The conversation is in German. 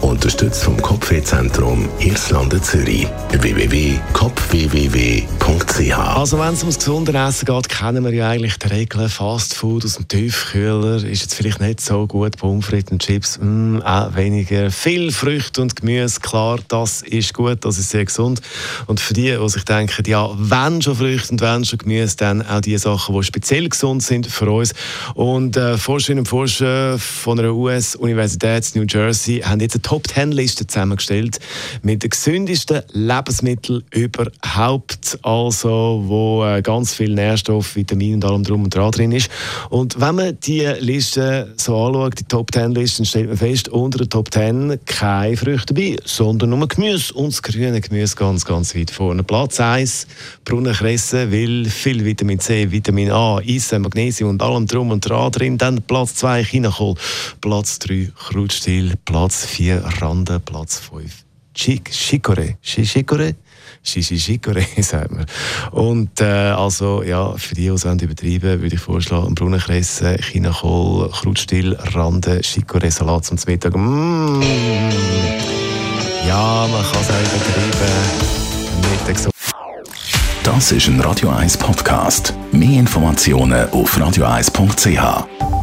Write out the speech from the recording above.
Unterstützt vom Kopfwehzentrum Irlande Zürich. www.kopfwww.ch Also wenn es ums gesunde Essen geht, kennen wir ja eigentlich die Regeln. Fast Food aus dem Tiefkühler ist jetzt vielleicht nicht so gut. Pommes frites und Chips, mh, auch weniger. Viel Früchte und Gemüse, klar, das ist gut, das ist sehr gesund. Und für die, die sich denken, ja, wenn schon Früchte und wenn schon Gemüse, dann auch die Sachen, die speziell gesund sind für uns. Und äh, Forscherinnen und Forscher von einer US-Universität New Jersey haben jetzt eine Top-10-Liste zusammengestellt mit den gesündesten Lebensmitteln überhaupt, also wo äh, ganz viel Nährstoff, Vitamine und allem drum und dran drin ist. Und wenn man die Liste so anschaut, die Top-10-Listen, stellt man fest, unter den Top 10 keine Früchte dabei, sondern nur Gemüse und das grüne Gemüse ganz, ganz weit vorne. Platz 1, Brunnenkresse, weil viel Vitamin C, Vitamin A, Eisen, Magnesium und allem drum und dran drin. Dann Platz 2, Chinakohl, Platz 3, Krautstiel, Platz 4, Rande, Platz 5, Chic, Chicorée, Chicorée, Chicorée, sagt man. Und äh, also, ja, für die, die es übertreiben würde ich vorschlagen, Brunnenkresse, Chinakohl, Krautstiel, Rande, Chicorée, Salat zum Mittag. Mmh. Ja, man kann es auch übertreiben. Mittag so. Das ist ein Radio 1 Podcast. Mehr Informationen auf radio1.ch.